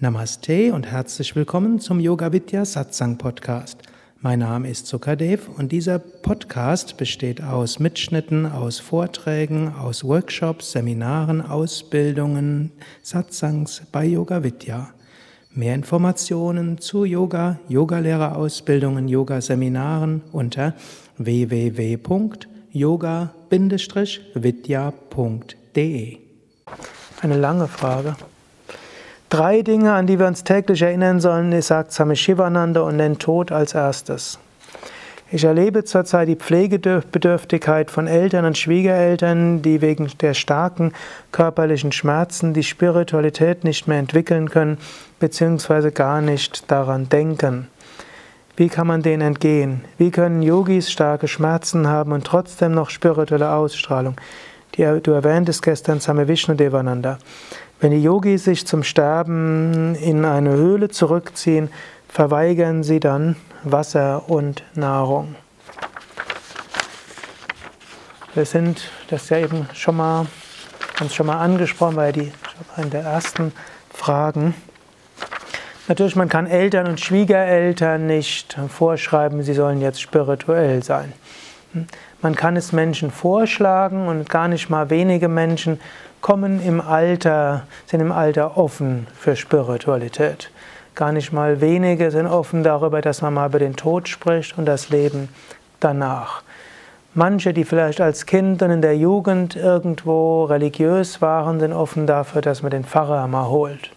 Namaste und herzlich willkommen zum Yoga Vidya Satsang Podcast. Mein Name ist Sukadev und dieser Podcast besteht aus Mitschnitten, aus Vorträgen, aus Workshops, Seminaren, Ausbildungen, Satsangs bei Yoga Vidya. Mehr Informationen zu Yoga, Yogalehrerausbildungen, Yoga-Seminaren unter www.yoga-vidya.de. Eine lange Frage. Drei Dinge, an die wir uns täglich erinnern sollen, sagt Swami Shivananda und nennt Tod als erstes. Ich erlebe zurzeit die Pflegebedürftigkeit von Eltern und Schwiegereltern, die wegen der starken körperlichen Schmerzen die Spiritualität nicht mehr entwickeln können, beziehungsweise gar nicht daran denken. Wie kann man denen entgehen? Wie können Yogis starke Schmerzen haben und trotzdem noch spirituelle Ausstrahlung? du erwähntest gestern Same Vishnu Devananda. Wenn die Yogis sich zum Sterben in eine Höhle zurückziehen, verweigern sie dann Wasser und Nahrung. Wir sind das ja eben schon mal, uns schon mal angesprochen bei die, in der ersten Fragen. Natürlich, man kann Eltern und Schwiegereltern nicht vorschreiben, sie sollen jetzt spirituell sein. Man kann es Menschen vorschlagen und gar nicht mal wenige Menschen kommen im Alter, sind im Alter offen für Spiritualität. Gar nicht mal wenige sind offen darüber, dass man mal über den Tod spricht und das Leben danach. Manche, die vielleicht als Kind und in der Jugend irgendwo religiös waren, sind offen dafür, dass man den Pfarrer mal holt.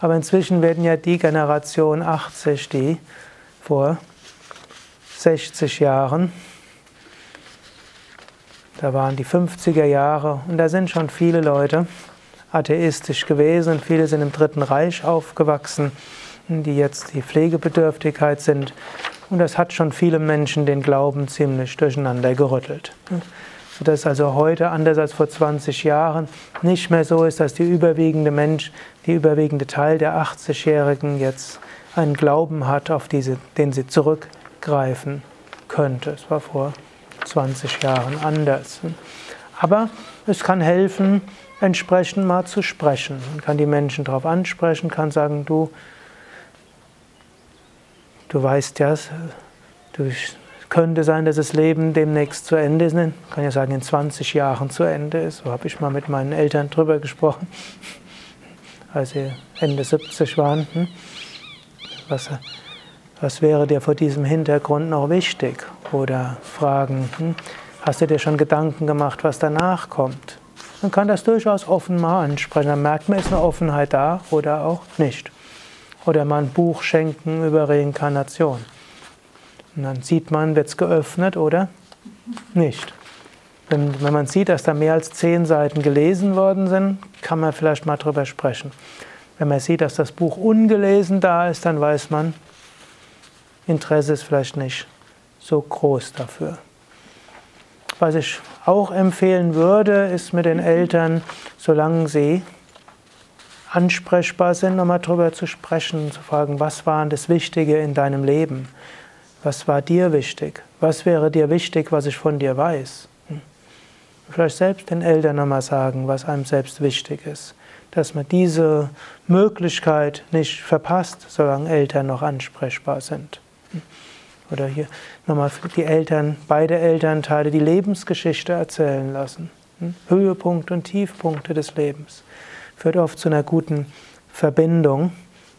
Aber inzwischen werden ja die Generation 80, die vor 60 Jahren da waren die 50er Jahre und da sind schon viele Leute atheistisch gewesen viele sind im Dritten Reich aufgewachsen, die jetzt die Pflegebedürftigkeit sind. Und das hat schon viele Menschen den Glauben ziemlich durcheinander gerüttelt. Sodass also heute, anders als vor 20 Jahren, nicht mehr so ist, dass die überwiegende Mensch, die überwiegende Teil der 80-Jährigen jetzt einen Glauben hat, auf diese, den sie zurückgreifen könnte. Es war vor 20 Jahren anders. Aber es kann helfen, entsprechend mal zu sprechen. Man kann die Menschen darauf ansprechen, kann sagen, du, du weißt ja, du, könnte sein, dass das Leben demnächst zu Ende ist. Man kann ja sagen, in 20 Jahren zu Ende ist. So habe ich mal mit meinen Eltern drüber gesprochen, als sie Ende 70 waren. Hm? Was, was wäre dir vor diesem Hintergrund noch wichtig? Oder fragen, hm, hast du dir schon Gedanken gemacht, was danach kommt? Man kann das durchaus offen mal ansprechen. Dann merkt man, ist eine Offenheit da oder auch nicht. Oder mal ein Buch schenken über Reinkarnation. Und dann sieht man, wird es geöffnet oder nicht. Wenn, wenn man sieht, dass da mehr als zehn Seiten gelesen worden sind, kann man vielleicht mal drüber sprechen. Wenn man sieht, dass das Buch ungelesen da ist, dann weiß man, Interesse ist vielleicht nicht so groß dafür. Was ich auch empfehlen würde, ist mit den Eltern, solange sie ansprechbar sind, nochmal darüber zu sprechen, zu fragen, was war das Wichtige in deinem Leben? Was war dir wichtig? Was wäre dir wichtig, was ich von dir weiß? Hm. Vielleicht selbst den Eltern nochmal sagen, was einem selbst wichtig ist. Dass man diese Möglichkeit nicht verpasst, solange Eltern noch ansprechbar sind. Oder hier nochmal die Eltern, beide Elternteile die Lebensgeschichte erzählen lassen. Hm? Höhepunkte und Tiefpunkte des Lebens. Führt oft zu einer guten Verbindung.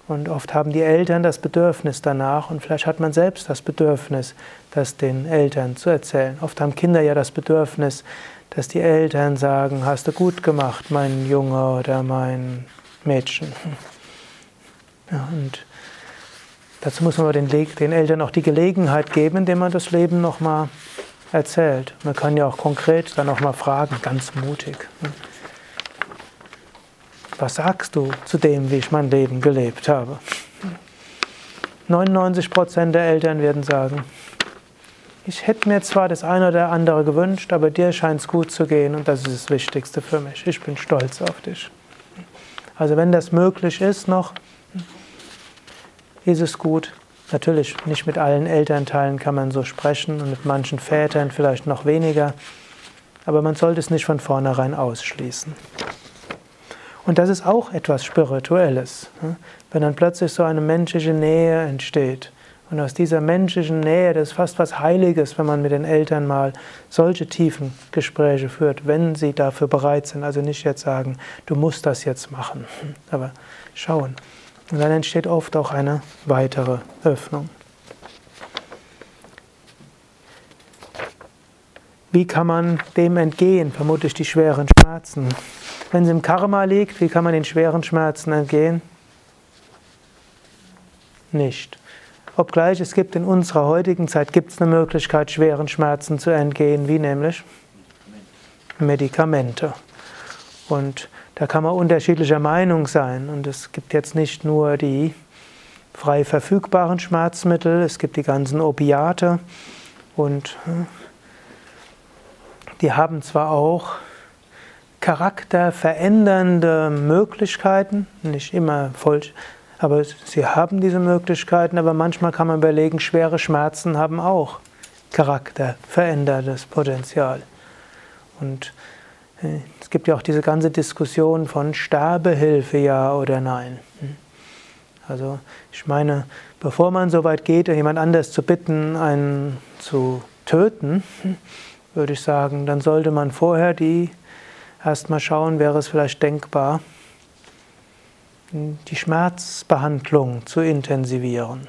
Und oft haben die Eltern das Bedürfnis danach und vielleicht hat man selbst das Bedürfnis, das den Eltern zu erzählen. Oft haben Kinder ja das Bedürfnis, dass die Eltern sagen, hast du gut gemacht, mein Junge oder mein Mädchen. Ja, und Dazu muss man den, den Eltern auch die Gelegenheit geben, indem man das Leben nochmal erzählt. Man kann ja auch konkret dann nochmal fragen, ganz mutig. Was sagst du zu dem, wie ich mein Leben gelebt habe? 99 Prozent der Eltern werden sagen, ich hätte mir zwar das eine oder andere gewünscht, aber dir scheint es gut zu gehen und das ist das Wichtigste für mich. Ich bin stolz auf dich. Also wenn das möglich ist noch, ist es gut. Natürlich nicht mit allen Elternteilen kann man so sprechen und mit manchen Vätern vielleicht noch weniger, aber man sollte es nicht von vornherein ausschließen. Und das ist auch etwas Spirituelles. Wenn dann plötzlich so eine menschliche Nähe entsteht. Und aus dieser menschlichen Nähe, das ist fast was Heiliges, wenn man mit den Eltern mal solche tiefen Gespräche führt, wenn sie dafür bereit sind. Also nicht jetzt sagen, du musst das jetzt machen, aber schauen. Und dann entsteht oft auch eine weitere Öffnung. Wie kann man dem entgehen? Vermutlich die schweren Schmerzen. Wenn es im Karma liegt, wie kann man den schweren Schmerzen entgehen? Nicht. Obgleich es gibt in unserer heutigen Zeit gibt es eine Möglichkeit, schweren Schmerzen zu entgehen, wie nämlich Medikamente. Und da kann man unterschiedlicher Meinung sein. Und es gibt jetzt nicht nur die frei verfügbaren Schmerzmittel, es gibt die ganzen Opiate und hm, die haben zwar auch charakterverändernde Möglichkeiten, nicht immer voll, aber sie haben diese Möglichkeiten, aber manchmal kann man überlegen, schwere Schmerzen haben auch charakterveränderndes Potenzial. Und es gibt ja auch diese ganze Diskussion von Sterbehilfe, ja oder nein. Hm. Also ich meine, bevor man so weit geht, jemand anders zu bitten, einen zu töten, hm, würde ich sagen, dann sollte man vorher die erstmal schauen, wäre es vielleicht denkbar, die Schmerzbehandlung zu intensivieren.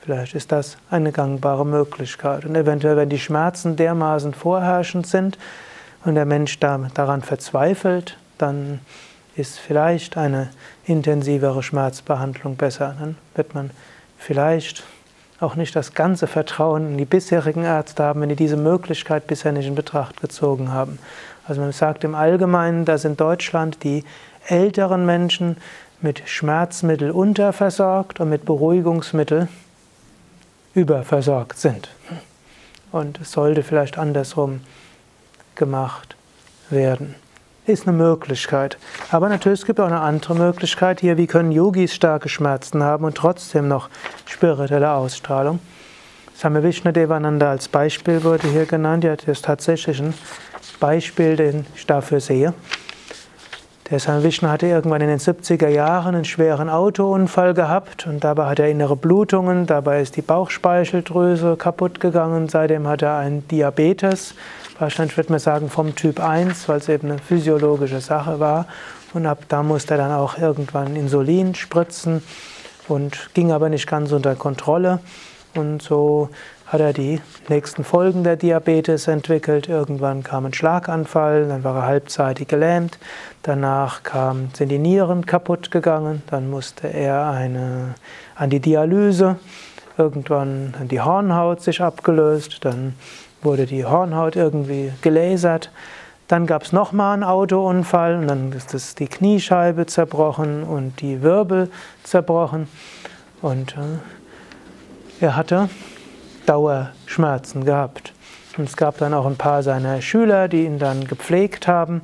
Vielleicht ist das eine gangbare Möglichkeit. Und eventuell, wenn die Schmerzen dermaßen vorherrschend sind und der Mensch daran verzweifelt, dann ist vielleicht eine intensivere Schmerzbehandlung besser. Dann wird man vielleicht auch nicht das ganze Vertrauen in die bisherigen Ärzte haben, wenn die diese Möglichkeit bisher nicht in Betracht gezogen haben. Also man sagt im Allgemeinen, dass in Deutschland die älteren Menschen mit Schmerzmittel unterversorgt und mit Beruhigungsmittel überversorgt sind. Und es sollte vielleicht andersrum gemacht werden ist eine Möglichkeit. Aber natürlich es gibt auch eine andere Möglichkeit hier, wie können Yogis starke Schmerzen haben und trotzdem noch spirituelle Ausstrahlung. Same Vishnadevananda als Beispiel wurde hier genannt. Ja, das ist tatsächlich ein Beispiel, den ich dafür sehe. Der Same Vishnu hatte irgendwann in den 70er Jahren einen schweren Autounfall gehabt und dabei hat er innere Blutungen, dabei ist die Bauchspeicheldrüse kaputt gegangen, seitdem hat er einen Diabetes Wahrscheinlich würde man sagen vom Typ 1, weil es eben eine physiologische Sache war. Und ab da musste er dann auch irgendwann Insulin spritzen und ging aber nicht ganz unter Kontrolle. Und so hat er die nächsten Folgen der Diabetes entwickelt. Irgendwann kam ein Schlaganfall, dann war er halbseitig gelähmt. Danach kam, sind die Nieren kaputt gegangen. Dann musste er eine, an die Dialyse. Irgendwann hat die Hornhaut sich abgelöst. Dann wurde die Hornhaut irgendwie gelasert. Dann gab es nochmal einen Autounfall und dann ist das die Kniescheibe zerbrochen und die Wirbel zerbrochen. Und äh, er hatte Dauerschmerzen gehabt. Und es gab dann auch ein paar seiner Schüler, die ihn dann gepflegt haben.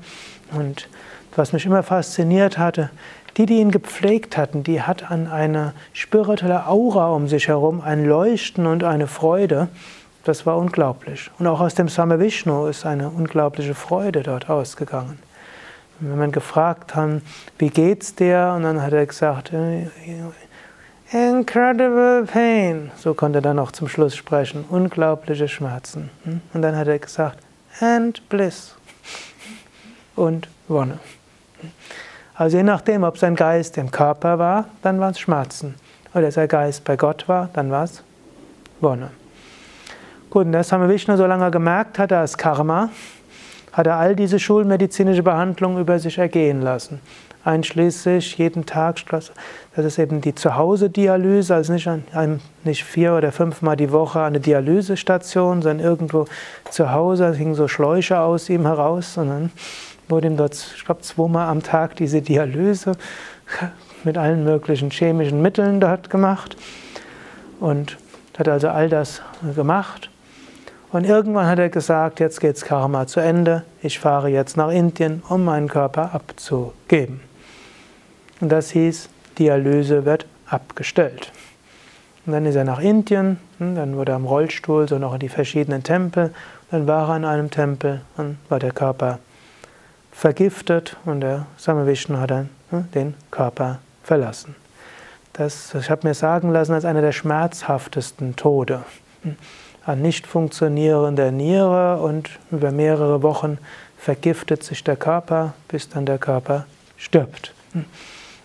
Und was mich immer fasziniert hatte, die, die ihn gepflegt hatten, die hat an eine spirituelle Aura um sich herum ein Leuchten und eine Freude. Das war unglaublich. Und auch aus dem Same Vishnu ist eine unglaubliche Freude dort ausgegangen. wenn man gefragt hat, wie geht's dir? Und dann hat er gesagt, äh, incredible pain. So konnte er dann auch zum Schluss sprechen. Unglaubliche Schmerzen. Hm? Und dann hat er gesagt, and bliss. Und Wonne. Also je nachdem, ob sein Geist im Körper war, dann war es Schmerzen. Oder sein Geist bei Gott war, dann war es Wonne. Gut, und das haben wir Vishnu so lange gemerkt hat, als Karma, hat er all diese schulmedizinische Behandlung über sich ergehen lassen. Einschließlich jeden Tag, das ist eben die Zuhause-Dialyse, also nicht, nicht vier oder fünfmal die Woche eine Dialysestation, sondern irgendwo zu Hause, es hingen so Schläuche aus ihm heraus, sondern wurde ihm dort, ich glaube, zweimal am Tag diese Dialyse mit allen möglichen chemischen Mitteln dort gemacht. Und hat also all das gemacht und irgendwann hat er gesagt, jetzt geht's Karma zu Ende, ich fahre jetzt nach Indien, um meinen Körper abzugeben. Und das hieß, Dialyse wird abgestellt. Und dann ist er nach Indien, hm, dann wurde er am Rollstuhl, so noch in die verschiedenen Tempel, dann war er in einem Tempel und war der Körper vergiftet und der Samavishnu hat dann ne, den Körper verlassen. Das, ich habe mir sagen lassen, als einer der schmerzhaftesten Tode. An nicht funktionierender Niere und über mehrere Wochen vergiftet sich der Körper, bis dann der Körper stirbt.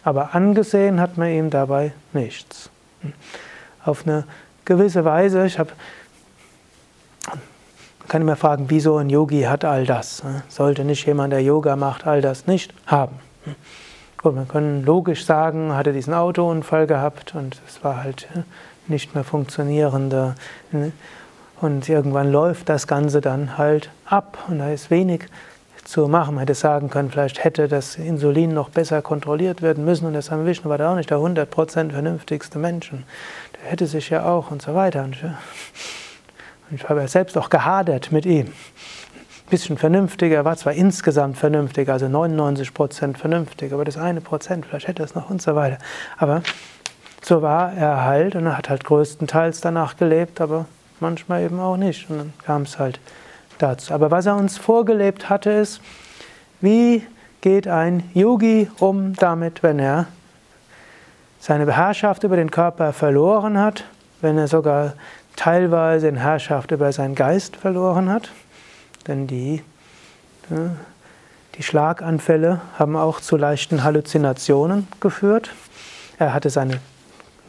Aber angesehen hat man ihm dabei nichts. Auf eine gewisse Weise, ich habe man kann immer fragen, wieso ein Yogi hat all das? Sollte nicht jemand, der Yoga macht, all das nicht haben? Gut, man kann logisch sagen, hat er diesen Autounfall gehabt und es war halt nicht mehr funktionierende. Und irgendwann läuft das Ganze dann halt ab und da ist wenig zu machen. Man hätte sagen können, vielleicht hätte das Insulin noch besser kontrolliert werden müssen und der Same Vishnu war da auch nicht der 100% vernünftigste Mensch. Der hätte sich ja auch und so weiter. Und ich habe ja selbst auch gehadert mit ihm. Ein bisschen vernünftiger, er war zwar insgesamt vernünftig, also 99 Prozent vernünftig, aber das eine Prozent, vielleicht hätte er es noch und so weiter. Aber so war er halt und er hat halt größtenteils danach gelebt, aber manchmal eben auch nicht. Und dann kam es halt dazu. Aber was er uns vorgelebt hatte, ist, wie geht ein Yogi um damit, wenn er seine Herrschaft über den Körper verloren hat, wenn er sogar teilweise in Herrschaft über seinen Geist verloren hat. Denn die, die Schlaganfälle haben auch zu leichten Halluzinationen geführt. Er hatte seine,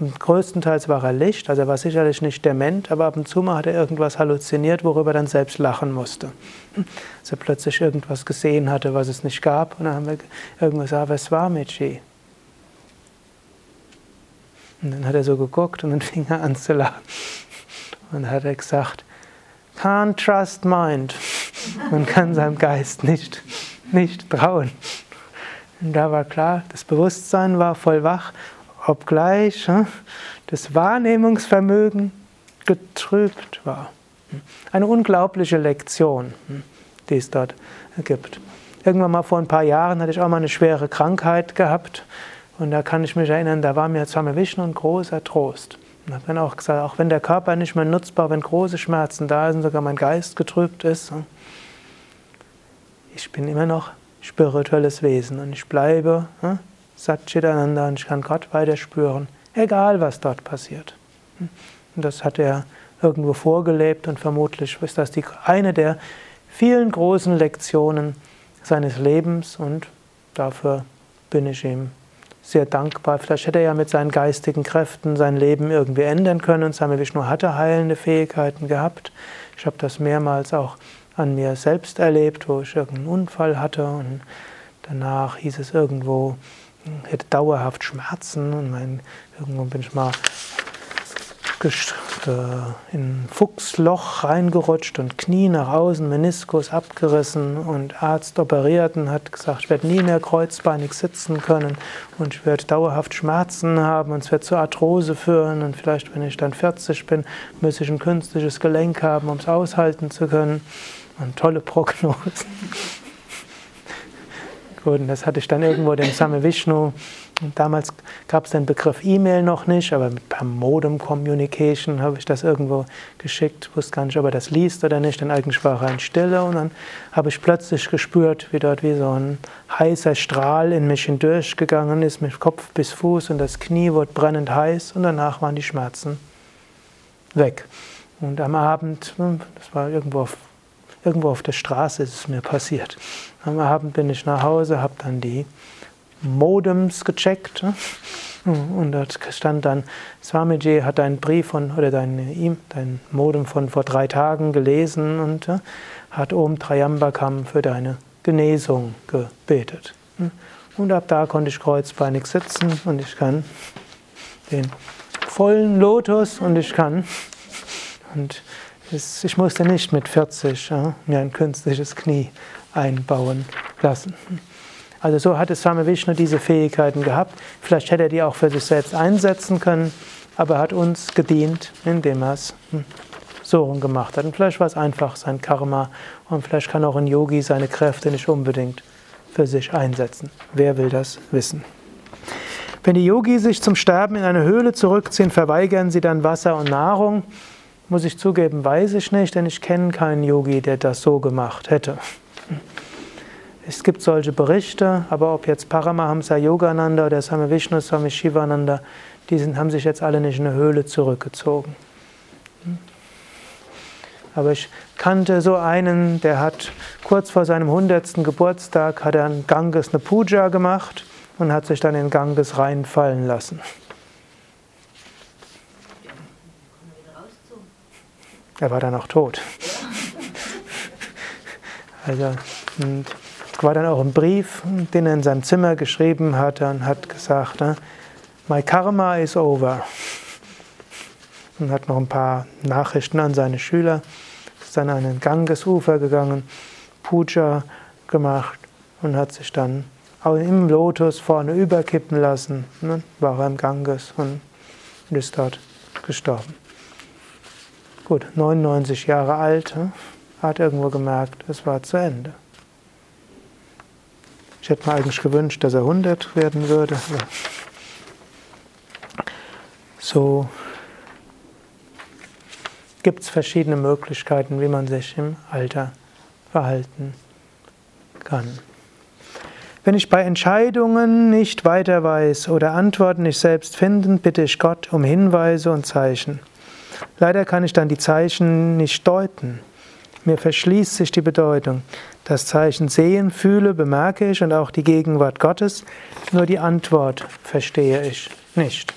größtenteils war er Licht, also er war sicherlich nicht dement, aber ab und zu mal hat er irgendwas halluziniert, worüber er dann selbst lachen musste. Dass er plötzlich irgendwas gesehen hatte, was es nicht gab. Und dann haben wir irgendwas gesagt, was war Michi? Und dann hat er so geguckt und dann fing er an zu lachen. Und hat er gesagt, can't trust mind. Man kann seinem Geist nicht, nicht trauen. Und da war klar, das Bewusstsein war voll wach, obgleich hm, das Wahrnehmungsvermögen getrübt war. Eine unglaubliche Lektion, hm, die es dort gibt. Irgendwann mal vor ein paar Jahren hatte ich auch mal eine schwere Krankheit gehabt und da kann ich mich erinnern, da war mir Swami Vishnu ein großer Trost. Und habe dann auch gesagt, auch wenn der Körper nicht mehr nutzbar, wenn große Schmerzen da sind, sogar mein Geist getrübt ist, ich bin immer noch spirituelles Wesen und ich bleibe hm, Satchitananda und ich kann Gott weiter spüren, egal was dort passiert. Und das hat er irgendwo vorgelebt und vermutlich ist das die, eine der vielen großen Lektionen seines Lebens und dafür bin ich ihm sehr dankbar. Vielleicht hätte er ja mit seinen geistigen Kräften sein Leben irgendwie ändern können. Und Same Vishnu hatte heilende Fähigkeiten gehabt. Ich habe das mehrmals auch an mir selbst erlebt, wo ich irgendeinen Unfall hatte und danach hieß es irgendwo, hätte dauerhaft Schmerzen und mein, irgendwo bin ich mal in ein Fuchsloch reingerutscht und Knie nach außen, Meniskus abgerissen und Arzt operiert und hat gesagt, ich werde nie mehr kreuzbeinig sitzen können und ich werde dauerhaft Schmerzen haben und es wird zur Arthrose führen und vielleicht, wenn ich dann 40 bin, muss ich ein künstliches Gelenk haben, um es aushalten zu können. Und tolle Prognosen. Und das hatte ich dann irgendwo dem Same Vishnu. Damals gab es den Begriff E-Mail noch nicht, aber mit per Modem Communication habe ich das irgendwo geschickt, wusste gar nicht, ob er das liest oder nicht, denn eigentlich war er in Stille. Und dann habe ich plötzlich gespürt, wie dort wie so ein heißer Strahl in mich hindurchgegangen ist, mit Kopf bis Fuß. Und das Knie wurde brennend heiß. Und danach waren die Schmerzen weg. Und am Abend, hm, das war irgendwo auf, irgendwo auf der Straße, ist es mir passiert. Am Abend bin ich nach Hause, habe dann die Modems gecheckt. Und dort stand dann, Swamiji hat deinen Brief von, oder dein, dein Modem von vor drei Tagen gelesen und hat Om Trayambakam für deine Genesung gebetet. Und ab da konnte ich kreuzbeinig sitzen und ich kann den vollen Lotus und ich kann, und ich musste nicht mit 40 ja, mir ein künstliches Knie einbauen lassen. Also so hatte Swami Vishnu diese Fähigkeiten gehabt. Vielleicht hätte er die auch für sich selbst einsetzen können, aber er hat uns gedient, indem er es hm, so gemacht hat. Und vielleicht war es einfach sein Karma und vielleicht kann auch ein Yogi seine Kräfte nicht unbedingt für sich einsetzen. Wer will das wissen? Wenn die Yogis sich zum Sterben in eine Höhle zurückziehen, verweigern sie dann Wasser und Nahrung. Muss ich zugeben, weiß ich nicht, denn ich kenne keinen Yogi, der das so gemacht hätte. Es gibt solche Berichte, aber ob jetzt Paramahamsa Yogananda oder Swami Vishnu Swami Shivananda, die sind, haben sich jetzt alle nicht in eine Höhle zurückgezogen. Aber ich kannte so einen, der hat kurz vor seinem 100. Geburtstag hat er in Ganges eine Puja gemacht und hat sich dann in Ganges reinfallen lassen. Er war dann auch tot. Also, und war dann auch ein Brief, den er in seinem Zimmer geschrieben hat und hat gesagt, ne, My karma is over. Und hat noch ein paar Nachrichten an seine Schüler. Ist dann an den Gangesufer gegangen, Puja gemacht und hat sich dann im Lotus vorne überkippen lassen. Ne, war er im Ganges und ist dort gestorben. Gut, 99 Jahre alt, ne, hat irgendwo gemerkt, es war zu Ende. Ich hätte mir eigentlich gewünscht, dass er 100 werden würde. So gibt es verschiedene Möglichkeiten, wie man sich im Alter verhalten kann. Wenn ich bei Entscheidungen nicht weiter weiß oder Antworten nicht selbst finden, bitte ich Gott um Hinweise und Zeichen. Leider kann ich dann die Zeichen nicht deuten. Mir verschließt sich die Bedeutung. Das Zeichen sehen, fühle, bemerke ich und auch die Gegenwart Gottes, nur die Antwort verstehe ich nicht.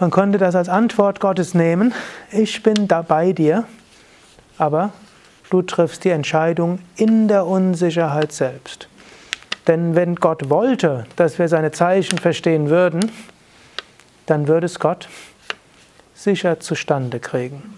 Man konnte das als Antwort Gottes nehmen, ich bin da bei dir, aber du triffst die Entscheidung in der Unsicherheit selbst. Denn wenn Gott wollte, dass wir seine Zeichen verstehen würden, dann würde es Gott sicher zustande kriegen.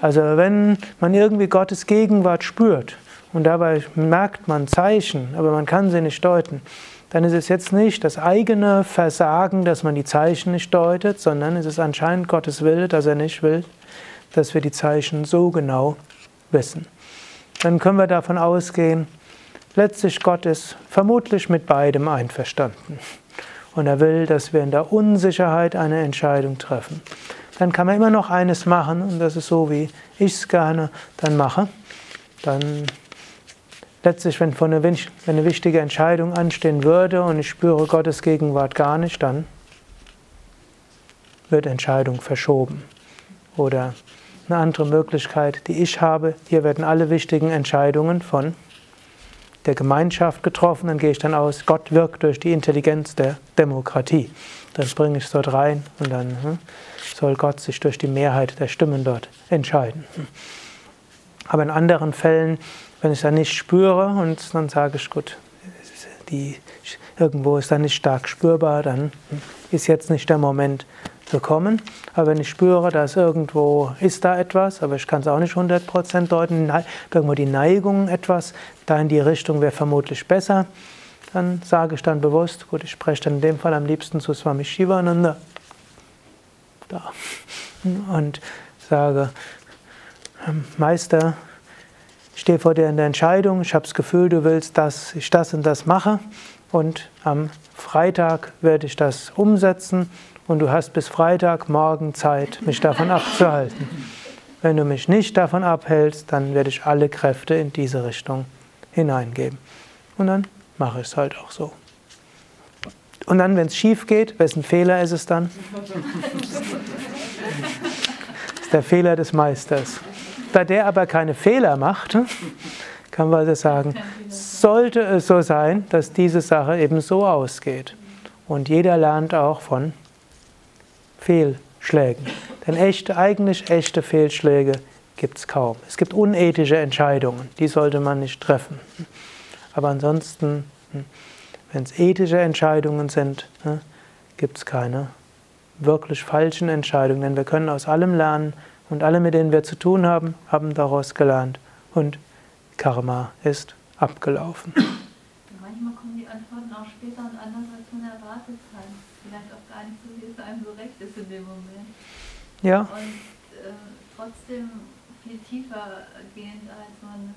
Also wenn man irgendwie Gottes Gegenwart spürt und dabei merkt man Zeichen, aber man kann sie nicht deuten, dann ist es jetzt nicht das eigene Versagen, dass man die Zeichen nicht deutet, sondern es ist anscheinend Gottes Wille, dass er nicht will, dass wir die Zeichen so genau wissen. Dann können wir davon ausgehen, letztlich Gott ist vermutlich mit beidem einverstanden. Und er will, dass wir in der Unsicherheit eine Entscheidung treffen dann kann man immer noch eines machen und das ist so, wie ich es gerne dann mache. Dann letztlich, wenn, eine, wenn eine wichtige Entscheidung anstehen würde und ich spüre Gottes Gegenwart gar nicht, dann wird Entscheidung verschoben. Oder eine andere Möglichkeit, die ich habe, hier werden alle wichtigen Entscheidungen von der Gemeinschaft getroffen, dann gehe ich dann aus, Gott wirkt durch die Intelligenz der Demokratie. Das bringe ich dort rein und dann hm, soll Gott sich durch die Mehrheit der Stimmen dort entscheiden. Aber in anderen Fällen, wenn ich dann nicht spüre und dann sage ich, gut, die, irgendwo ist dann nicht stark spürbar, dann ist jetzt nicht der Moment gekommen. Aber wenn ich spüre, dass irgendwo ist da etwas, aber ich kann es auch nicht 100% deuten, irgendwo die Neigung etwas, da in die Richtung wäre vermutlich besser, dann sage ich dann bewusst, gut, ich spreche dann in dem Fall am liebsten zu Swami Shivananda, da. Und sage, ähm, Meister, ich stehe vor dir in der Entscheidung, ich habe das Gefühl, du willst, dass ich das und das mache und am Freitag werde ich das umsetzen und du hast bis Freitag morgen Zeit, mich davon abzuhalten. Wenn du mich nicht davon abhältst, dann werde ich alle Kräfte in diese Richtung hineingeben. Und dann mache ich es halt auch so. Und dann, wenn es schief geht, wessen Fehler ist es dann? Das ist der Fehler des Meisters. Da der aber keine Fehler macht, kann man also sagen, sollte es so sein, dass diese Sache eben so ausgeht. Und jeder lernt auch von Fehlschlägen. Denn echte, eigentlich echte Fehlschläge gibt es kaum. Es gibt unethische Entscheidungen, die sollte man nicht treffen. Aber ansonsten hm, wenn es ethische Entscheidungen sind, ne, gibt es keine wirklich falschen Entscheidungen, denn wir können aus allem lernen und alle, mit denen wir zu tun haben, haben daraus gelernt und Karma ist abgelaufen. Manchmal kommen die Antworten auch später und anders als man erwartet hat. Vielleicht auch gar nicht so, wie es einem so recht ist in dem Moment. Ja. Und äh, trotzdem viel tiefer gehend, als man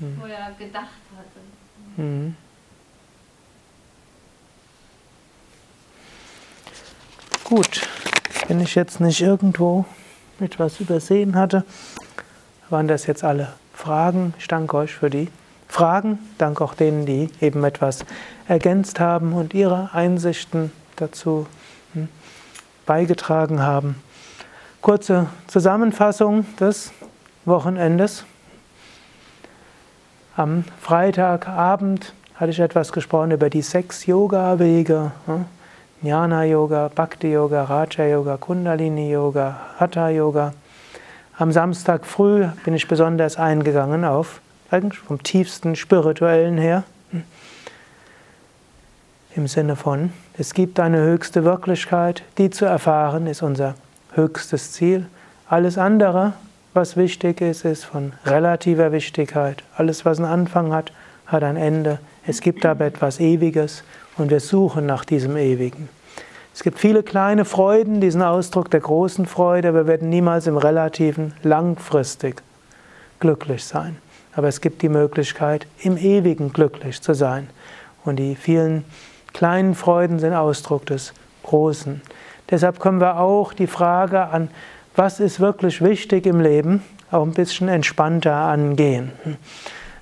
hm. vorher gedacht hatte. Mhm. Gut, wenn ich jetzt nicht irgendwo etwas übersehen hatte, waren das jetzt alle Fragen. Fragen. Ich danke euch für die Fragen. Danke auch denen, die eben etwas ergänzt haben und ihre Einsichten dazu hm, beigetragen haben. Kurze Zusammenfassung des Wochenendes. Am Freitagabend hatte ich etwas gesprochen über die sechs Yoga-Wege. Hm, Jnana-Yoga, Bhakti-Yoga, Raja-Yoga, Kundalini-Yoga, Hatha-Yoga. Am Samstag früh bin ich besonders eingegangen auf, eigentlich vom tiefsten spirituellen her, im Sinne von, es gibt eine höchste Wirklichkeit, die zu erfahren ist unser höchstes Ziel. Alles andere, was wichtig ist, ist von relativer Wichtigkeit. Alles, was einen Anfang hat, hat ein Ende. Es gibt aber etwas Ewiges und wir suchen nach diesem Ewigen. Es gibt viele kleine Freuden, diesen Ausdruck der großen Freude, aber wir werden niemals im Relativen langfristig glücklich sein. Aber es gibt die Möglichkeit, im Ewigen glücklich zu sein. Und die vielen kleinen Freuden sind Ausdruck des Großen. Deshalb können wir auch die Frage an, was ist wirklich wichtig im Leben, auch ein bisschen entspannter angehen.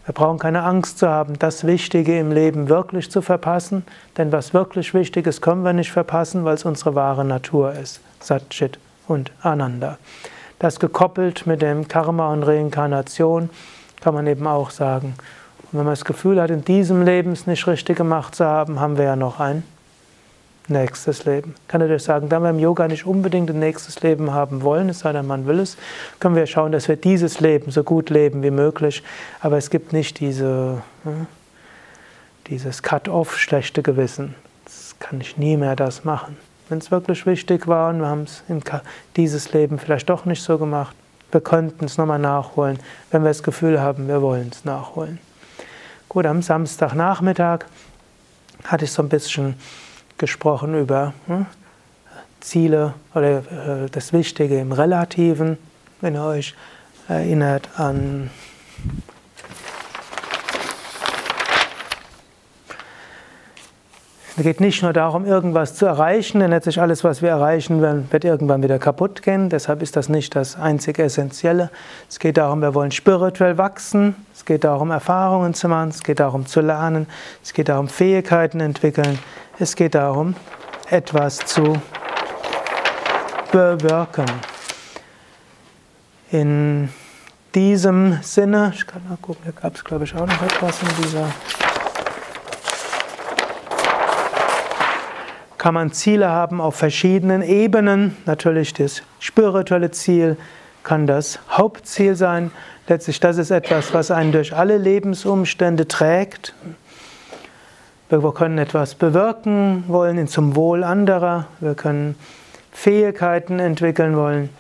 Wir brauchen keine Angst zu haben, das Wichtige im Leben wirklich zu verpassen, denn was wirklich wichtig ist, können wir nicht verpassen, weil es unsere wahre Natur ist. Satchit und Ananda. Das gekoppelt mit dem Karma und Reinkarnation kann man eben auch sagen. Und wenn man das Gefühl hat, in diesem Leben es nicht richtig gemacht zu haben, haben wir ja noch ein nächstes Leben. Ich kann natürlich sagen, da wir im Yoga nicht unbedingt ein nächstes Leben haben wollen, es sei denn, man will es, können wir schauen, dass wir dieses Leben so gut leben wie möglich. Aber es gibt nicht diese, hm, dieses Cut-off, schlechte Gewissen. Das kann ich nie mehr das machen. Wenn es wirklich wichtig war und wir haben es in dieses Leben vielleicht doch nicht so gemacht, wir könnten es nochmal nachholen, wenn wir das Gefühl haben, wir wollen es nachholen. Gut, am Samstagnachmittag hatte ich so ein bisschen gesprochen über hm, Ziele oder äh, das Wichtige im Relativen. Wenn ihr euch erinnert an Es geht nicht nur darum, irgendwas zu erreichen, denn letztlich alles, was wir erreichen werden, wird irgendwann wieder kaputt gehen. Deshalb ist das nicht das einzige Essentielle. Es geht darum, wir wollen spirituell wachsen. Es geht darum, Erfahrungen zu machen. Es geht darum, zu lernen. Es geht darum, Fähigkeiten entwickeln. Es geht darum, etwas zu bewirken. In diesem Sinne, ich kann mal gucken, da gab es glaube ich auch noch etwas in dieser kann man Ziele haben auf verschiedenen Ebenen. Natürlich das spirituelle Ziel kann das Hauptziel sein. Letztlich das ist etwas, was einen durch alle Lebensumstände trägt. Wir können etwas bewirken wollen zum Wohl anderer. Wir können Fähigkeiten entwickeln wollen.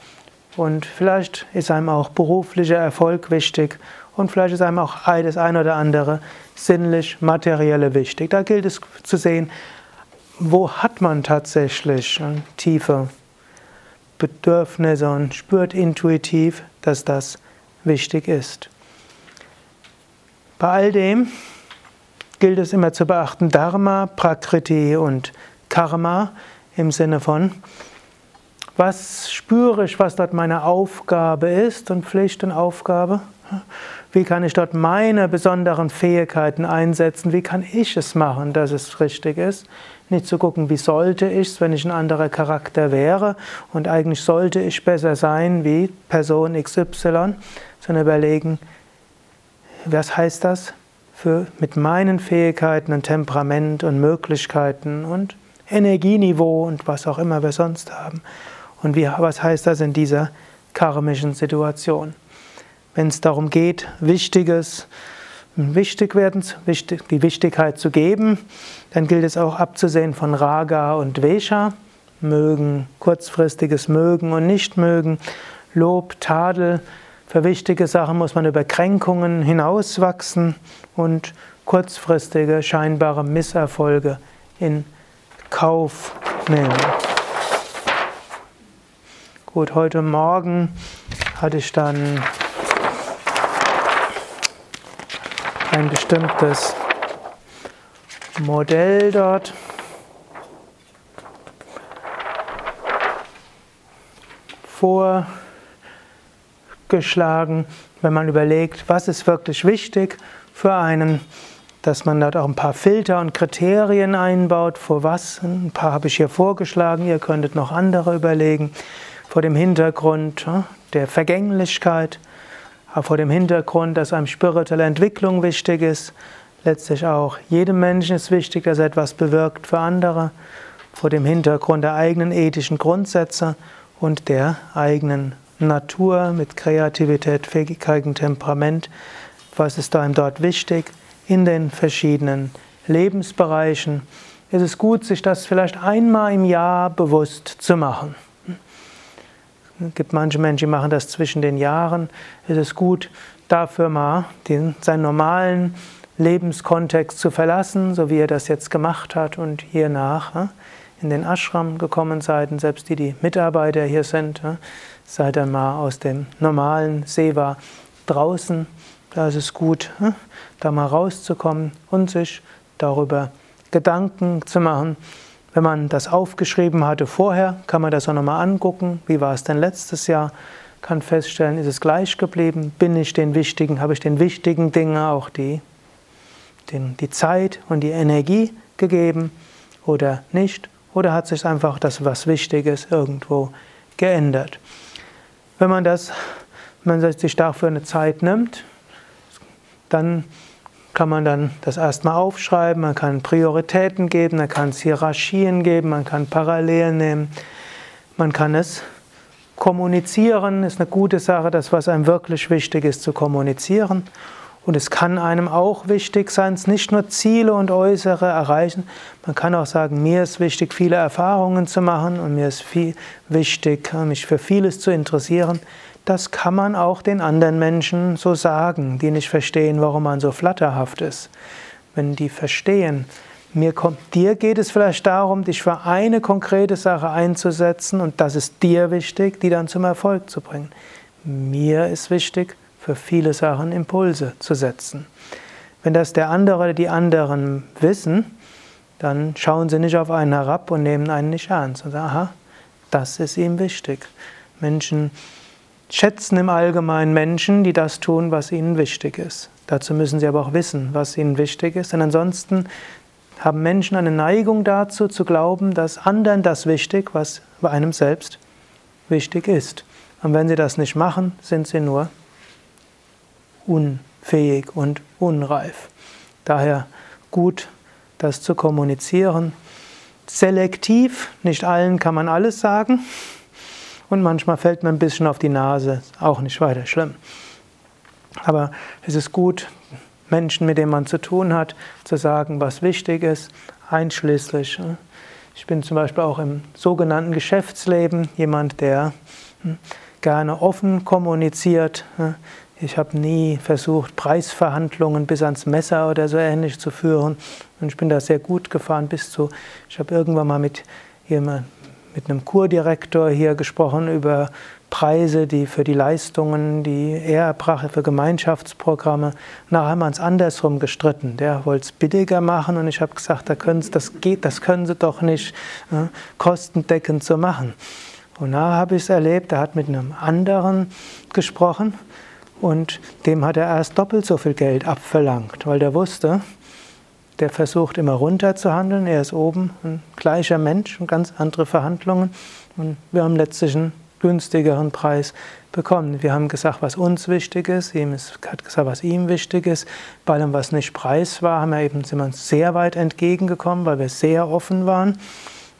Und vielleicht ist einem auch beruflicher Erfolg wichtig. Und vielleicht ist einem auch das eine oder andere sinnlich, materielle wichtig. Da gilt es zu sehen, wo hat man tatsächlich tiefe Bedürfnisse und spürt intuitiv, dass das wichtig ist. Bei all dem gilt es immer zu beachten Dharma, Prakriti und Karma im Sinne von, was spüre ich, was dort meine Aufgabe ist und Pflicht und Aufgabe? Wie kann ich dort meine besonderen Fähigkeiten einsetzen? Wie kann ich es machen, dass es richtig ist? Nicht zu gucken, wie sollte ich es, wenn ich ein anderer Charakter wäre und eigentlich sollte ich besser sein wie Person XY, sondern überlegen, was heißt das für mit meinen Fähigkeiten und Temperament und Möglichkeiten und Energieniveau und was auch immer wir sonst haben. Und wie, was heißt das in dieser karmischen Situation? Wenn es darum geht, Wichtiges wichtig werden, die Wichtigkeit zu geben, dann gilt es auch abzusehen von Raga und Vesha, mögen, kurzfristiges Mögen und Nichtmögen, Lob, Tadel. Für wichtige Sachen muss man über Kränkungen hinauswachsen und kurzfristige, scheinbare Misserfolge in Kauf nehmen. Gut, heute Morgen hatte ich dann ein bestimmtes Modell dort. Aufgeschlagen, wenn man überlegt, was ist wirklich wichtig für einen, dass man dort auch ein paar Filter und Kriterien einbaut, vor was. Ein paar habe ich hier vorgeschlagen, ihr könntet noch andere überlegen. Vor dem Hintergrund der Vergänglichkeit, vor dem Hintergrund, dass einem spirituelle Entwicklung wichtig ist, letztlich auch jedem Menschen ist wichtig, dass er etwas bewirkt für andere, vor dem Hintergrund der eigenen ethischen Grundsätze und der eigenen Natur mit Kreativität, Fähigkeiten, Temperament. Was ist einem dort wichtig in den verschiedenen Lebensbereichen? Ist es gut, sich das vielleicht einmal im Jahr bewusst zu machen. Es gibt manche Menschen, die machen das zwischen den Jahren. Es ist gut, dafür mal den, seinen normalen Lebenskontext zu verlassen, so wie er das jetzt gemacht hat und hiernach in den Ashram gekommen seid selbst die, die Mitarbeiter hier sind, seid dann mal aus dem normalen Seva draußen. Da ist es gut, ne, da mal rauszukommen und sich darüber Gedanken zu machen, wenn man das aufgeschrieben hatte vorher, kann man das auch nochmal angucken. Wie war es denn letztes Jahr? Kann feststellen, ist es gleich geblieben? Bin ich den wichtigen, habe ich den wichtigen Dingen auch die, den, die Zeit und die Energie gegeben oder nicht? Oder hat sich einfach das, was wichtig ist, irgendwo geändert? Wenn man das, wenn man sich dafür eine Zeit nimmt, dann kann man dann das erstmal aufschreiben, man kann Prioritäten geben, man kann es Hierarchien geben, man kann Parallelen nehmen, man kann es kommunizieren, ist eine gute Sache, das, was einem wirklich wichtig ist, zu kommunizieren. Und es kann einem auch wichtig sein, es nicht nur Ziele und Äußere erreichen, man kann auch sagen, mir ist wichtig, viele Erfahrungen zu machen und mir ist viel wichtig, mich für vieles zu interessieren das kann man auch den anderen Menschen so sagen, die nicht verstehen, warum man so flatterhaft ist. Wenn die verstehen, mir kommt, dir geht es vielleicht darum, dich für eine konkrete Sache einzusetzen und das ist dir wichtig, die dann zum Erfolg zu bringen. Mir ist wichtig, für viele Sachen Impulse zu setzen. Wenn das der andere oder die anderen wissen, dann schauen sie nicht auf einen herab und nehmen einen nicht ernst und sagen, aha, das ist ihm wichtig. Menschen schätzen im Allgemeinen Menschen, die das tun, was ihnen wichtig ist. Dazu müssen sie aber auch wissen, was ihnen wichtig ist, denn ansonsten haben Menschen eine Neigung dazu, zu glauben, dass anderen das wichtig, was bei einem selbst wichtig ist. Und wenn sie das nicht machen, sind sie nur unfähig und unreif. Daher gut, das zu kommunizieren. Selektiv, nicht allen kann man alles sagen und manchmal fällt man ein bisschen auf die Nase, auch nicht weiter schlimm. Aber es ist gut, Menschen, mit denen man zu tun hat, zu sagen, was wichtig ist, einschließlich. Äh, ich bin zum Beispiel auch im sogenannten Geschäftsleben jemand, der hm, gerne offen kommuniziert. Ich habe nie versucht, Preisverhandlungen bis ans Messer oder so ähnlich zu führen. Und ich bin da sehr gut gefahren bis zu, ich habe irgendwann mal mit jemandem, mit einem Kurdirektor hier gesprochen über Preise, die für die Leistungen, die er erbrachte für Gemeinschaftsprogramme. Nachher haben wir uns andersrum gestritten. Der wollte es billiger machen und ich habe gesagt, da das geht, das können Sie doch nicht äh, kostendeckend so machen. Und nachher habe ich es erlebt, er hat mit einem anderen gesprochen und dem hat er erst doppelt so viel Geld abverlangt, weil der wusste, der versucht immer runter zu handeln. Er ist oben ein gleicher Mensch und ganz andere Verhandlungen. Und wir haben letztlich einen günstigeren Preis bekommen. Wir haben gesagt, was uns wichtig ist. Ihm ist, hat gesagt, was ihm wichtig ist. Bei allem, was nicht Preis war, haben wir eben, sind wir uns sehr weit entgegengekommen, weil wir sehr offen waren.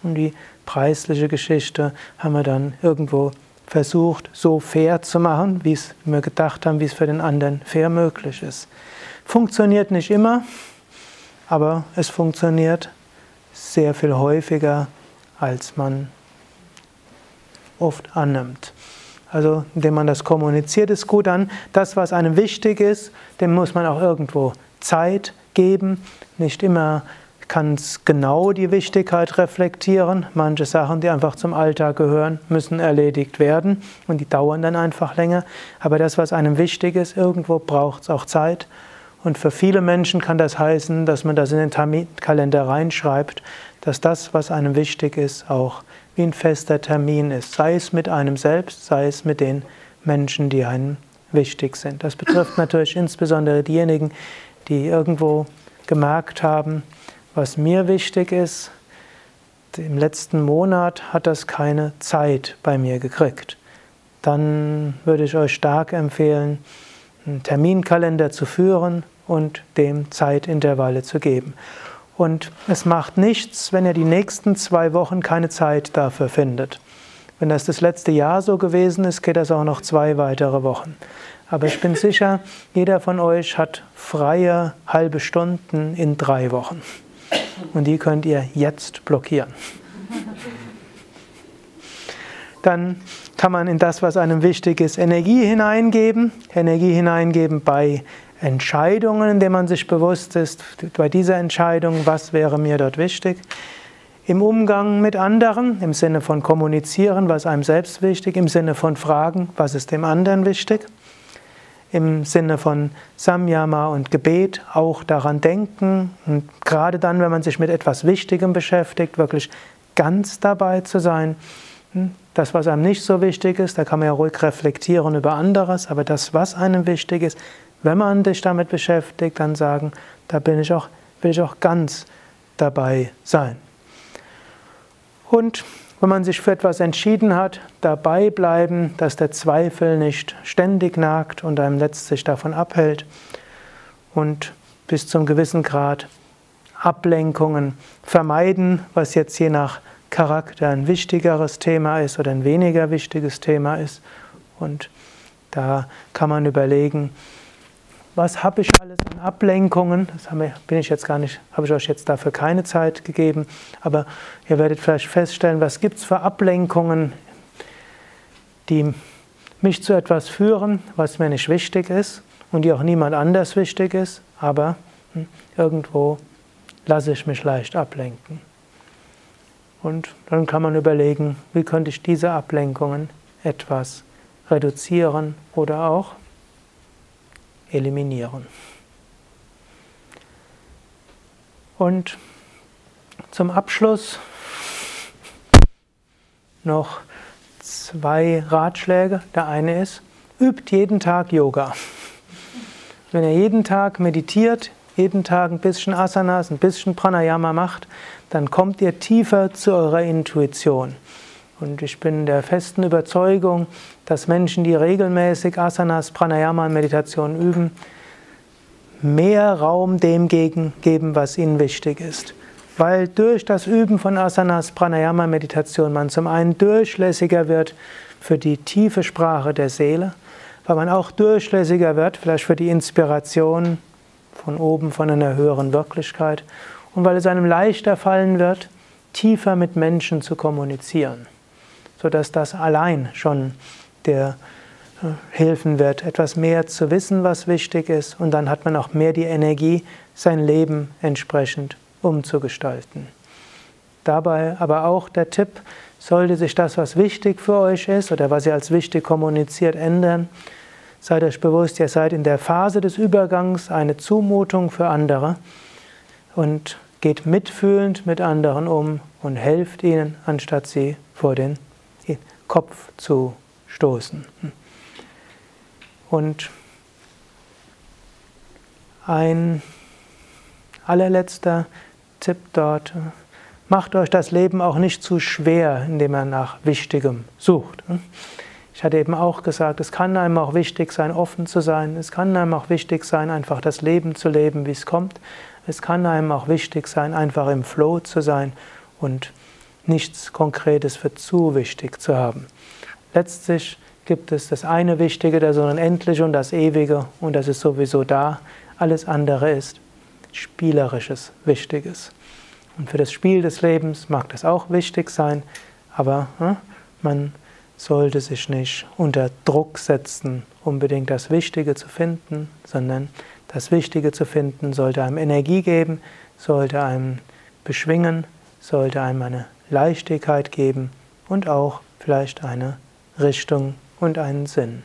Und die preisliche Geschichte haben wir dann irgendwo versucht, so fair zu machen, wie wir gedacht haben, wie es für den anderen fair möglich ist. Funktioniert nicht immer aber es funktioniert sehr viel häufiger, als man oft annimmt. Also indem man das kommuniziert, ist gut an. Das, was einem wichtig ist, dem muss man auch irgendwo Zeit geben. Nicht immer kann es genau die Wichtigkeit reflektieren. Manche Sachen, die einfach zum Alltag gehören, müssen erledigt werden und die dauern dann einfach länger. Aber das, was einem wichtig ist, irgendwo braucht es auch Zeit. Und für viele Menschen kann das heißen, dass man das in den Kalender reinschreibt, dass das, was einem wichtig ist, auch wie ein fester Termin ist. Sei es mit einem selbst, sei es mit den Menschen, die einen wichtig sind. Das betrifft natürlich insbesondere diejenigen, die irgendwo gemerkt haben, was mir wichtig ist. Im letzten Monat hat das keine Zeit bei mir gekriegt. Dann würde ich euch stark empfehlen, einen Terminkalender zu führen und dem Zeitintervalle zu geben. Und es macht nichts, wenn ihr die nächsten zwei Wochen keine Zeit dafür findet. Wenn das das letzte Jahr so gewesen ist, geht das auch noch zwei weitere Wochen. Aber ich bin sicher, jeder von euch hat freie halbe Stunden in drei Wochen. Und die könnt ihr jetzt blockieren. Dann kann man in das, was einem wichtig ist, Energie hineingeben. Energie hineingeben bei Entscheidungen, indem man sich bewusst ist, bei dieser Entscheidung, was wäre mir dort wichtig. Im Umgang mit anderen, im Sinne von kommunizieren, was einem selbst wichtig, im Sinne von fragen, was ist dem anderen wichtig im Sinne von Samyama und Gebet auch daran denken und gerade dann, wenn man sich mit etwas Wichtigem beschäftigt, wirklich ganz dabei zu sein. Hm, das, was einem nicht so wichtig ist, da kann man ja ruhig reflektieren über anderes, aber das, was einem wichtig ist, wenn man sich damit beschäftigt, dann sagen, da bin ich auch, will ich auch ganz dabei sein. Und wenn man sich für etwas entschieden hat, dabei bleiben, dass der Zweifel nicht ständig nagt und einem letztlich davon abhält und bis zum gewissen Grad Ablenkungen vermeiden, was jetzt je nach Charakter ein wichtigeres Thema ist oder ein weniger wichtiges Thema ist. Und da kann man überlegen, was habe ich alles an Ablenkungen? Das bin ich jetzt gar nicht, habe ich euch jetzt dafür keine Zeit gegeben, aber ihr werdet vielleicht feststellen, was gibt es für Ablenkungen, die mich zu etwas führen, was mir nicht wichtig ist und die auch niemand anders wichtig ist, aber hm, irgendwo lasse ich mich leicht ablenken. Und dann kann man überlegen, wie könnte ich diese Ablenkungen etwas reduzieren oder auch eliminieren. Und zum Abschluss noch zwei Ratschläge. Der eine ist, übt jeden Tag Yoga. Wenn ihr jeden Tag meditiert, jeden Tag ein bisschen Asanas, ein bisschen Pranayama macht, dann kommt ihr tiefer zu eurer Intuition. Und ich bin der festen Überzeugung, dass Menschen, die regelmäßig Asanas, Pranayama Meditation üben, mehr Raum dem geben, was ihnen wichtig ist. Weil durch das Üben von Asanas, Pranayama, Meditation man zum einen durchlässiger wird für die tiefe Sprache der Seele, weil man auch durchlässiger wird, vielleicht für die Inspiration von oben, von einer höheren Wirklichkeit und weil es einem leichter fallen wird, tiefer mit Menschen zu kommunizieren sodass das allein schon der äh, helfen wird, etwas mehr zu wissen, was wichtig ist, und dann hat man auch mehr die Energie, sein Leben entsprechend umzugestalten. Dabei aber auch der Tipp, sollte sich das, was wichtig für euch ist oder was ihr als wichtig kommuniziert, ändern, seid euch bewusst, ihr seid in der Phase des Übergangs eine Zumutung für andere und geht mitfühlend mit anderen um und helft ihnen, anstatt sie vor den Kopf zu stoßen. Und ein allerletzter Tipp dort, macht euch das Leben auch nicht zu schwer, indem er nach Wichtigem sucht. Ich hatte eben auch gesagt, es kann einem auch wichtig sein, offen zu sein. Es kann einem auch wichtig sein, einfach das Leben zu leben, wie es kommt. Es kann einem auch wichtig sein, einfach im Flow zu sein und nichts Konkretes für zu wichtig zu haben. Letztlich gibt es das eine Wichtige, das Unendliche und das Ewige und das ist sowieso da. Alles andere ist Spielerisches, Wichtiges. Und für das Spiel des Lebens mag das auch wichtig sein, aber hm, man sollte sich nicht unter Druck setzen, unbedingt das Wichtige zu finden, sondern das Wichtige zu finden sollte einem Energie geben, sollte einem beschwingen, sollte einem eine Leichtigkeit geben und auch vielleicht eine Richtung und einen Sinn.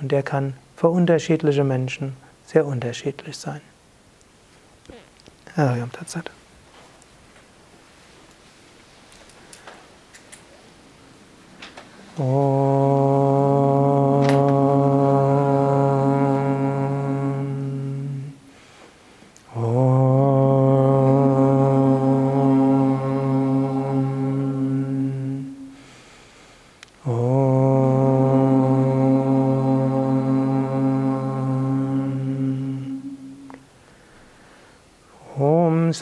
Und der kann für unterschiedliche Menschen sehr unterschiedlich sein. Ariam Tatsat. Oh.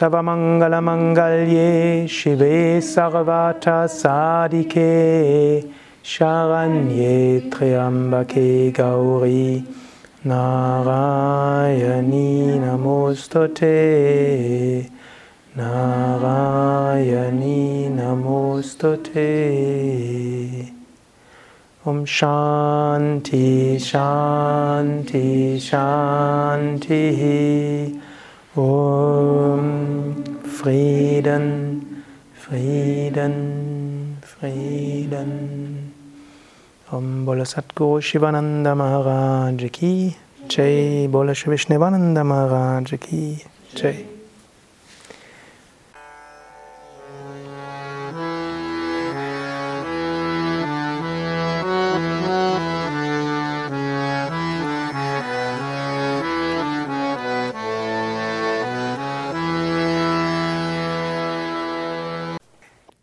Savamangalamangalye Shive Sarvata Sadike Sharanye Triambake Gauri Narayani Namostate Narayani Namostate Om Shanti Shanti Shanti Om Frieden Frieden Frieden. Om Bola Satguru Shivananda Maharaj Ki Jai Bola Shivishnevananda Maharaj Ki Jai